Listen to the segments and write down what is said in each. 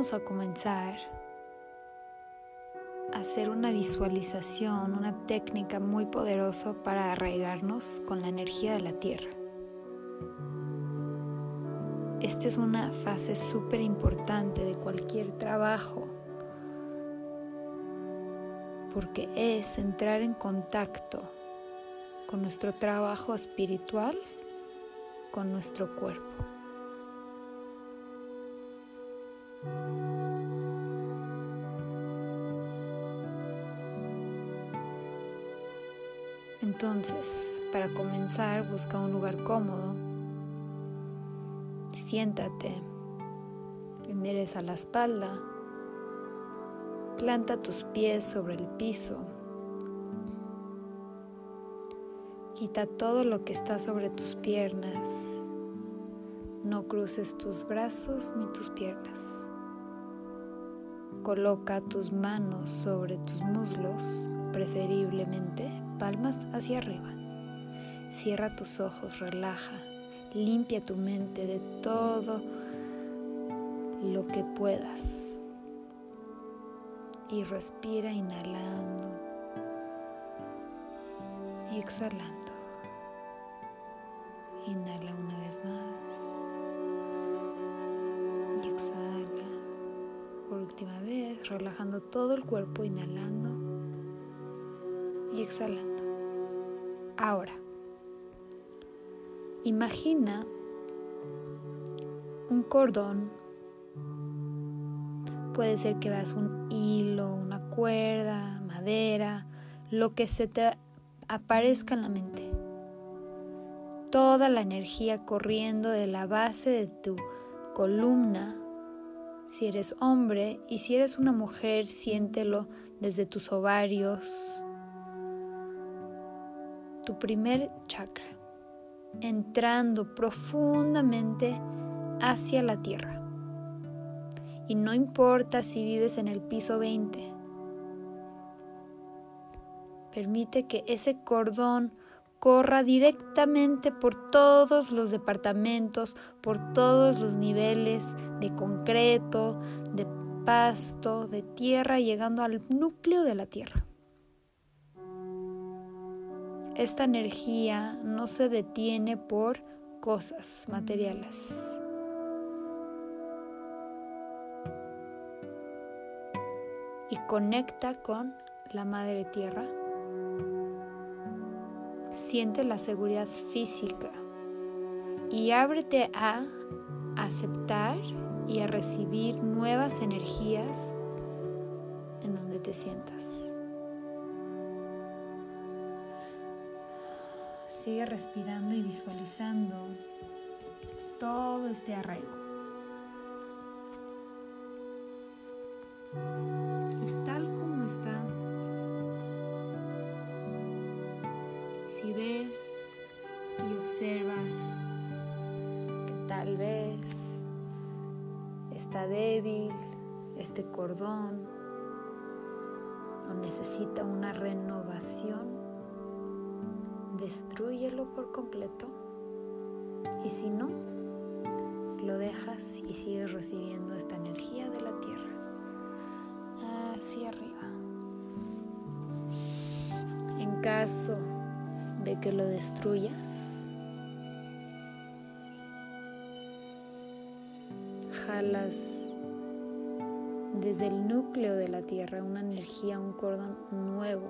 a comenzar a hacer una visualización, una técnica muy poderosa para arraigarnos con la energía de la tierra. Esta es una fase súper importante de cualquier trabajo porque es entrar en contacto con nuestro trabajo espiritual, con nuestro cuerpo. Entonces, para comenzar, busca un lugar cómodo. Siéntate, endereza la espalda, planta tus pies sobre el piso. Quita todo lo que está sobre tus piernas. No cruces tus brazos ni tus piernas. Coloca tus manos sobre tus muslos, preferiblemente palmas hacia arriba. Cierra tus ojos, relaja, limpia tu mente de todo lo que puedas. Y respira inhalando y exhalando. Inhala una vez más relajando todo el cuerpo, inhalando y exhalando. Ahora, imagina un cordón. Puede ser que veas un hilo, una cuerda, madera, lo que se te aparezca en la mente. Toda la energía corriendo de la base de tu columna. Si eres hombre y si eres una mujer, siéntelo desde tus ovarios, tu primer chakra, entrando profundamente hacia la tierra. Y no importa si vives en el piso 20, permite que ese cordón corra directamente por todos los departamentos, por todos los niveles de concreto, de pasto, de tierra, llegando al núcleo de la tierra. Esta energía no se detiene por cosas materiales. Y conecta con la madre tierra. Siente la seguridad física y ábrete a aceptar y a recibir nuevas energías en donde te sientas. Sigue respirando y visualizando todo este arraigo. Tal vez está débil este cordón o necesita una renovación, destruyelo por completo y si no, lo dejas y sigues recibiendo esta energía de la tierra hacia arriba. En caso de que lo destruyas, desde el núcleo de la tierra una energía, un cordón nuevo,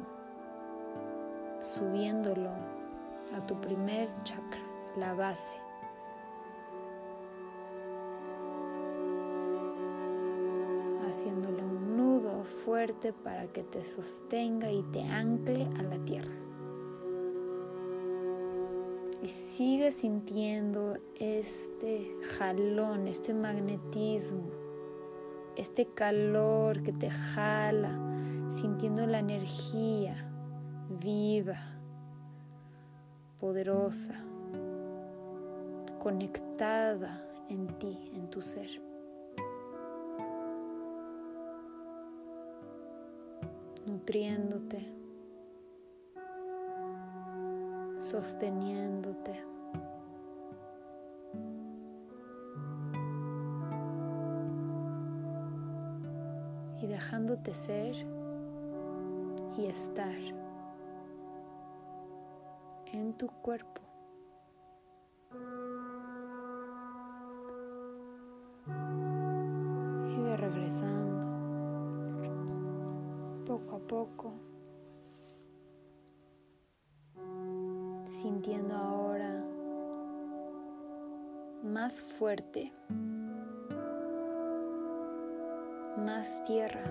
subiéndolo a tu primer chakra, la base. Haciéndole un nudo fuerte para que te sostenga y te ancle a la tierra. Y sigue sintiendo este jalón, este magnetismo, este calor que te jala, sintiendo la energía viva poderosa, conectada en ti, en tu ser. Nutriéndote, sosteniéndote. dejándote ser y estar en tu cuerpo. Y ve regresando poco a poco, sintiendo ahora más fuerte, más tierra.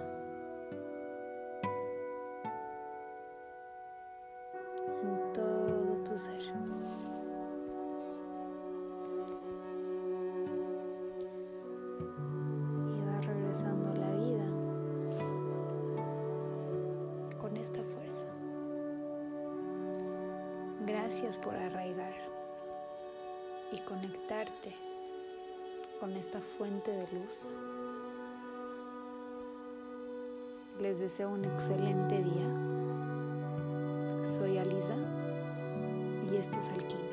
en todo tu ser. Gracias por arraigar y conectarte con esta fuente de luz. Les deseo un excelente día. Soy Alisa y esto es Alquimia.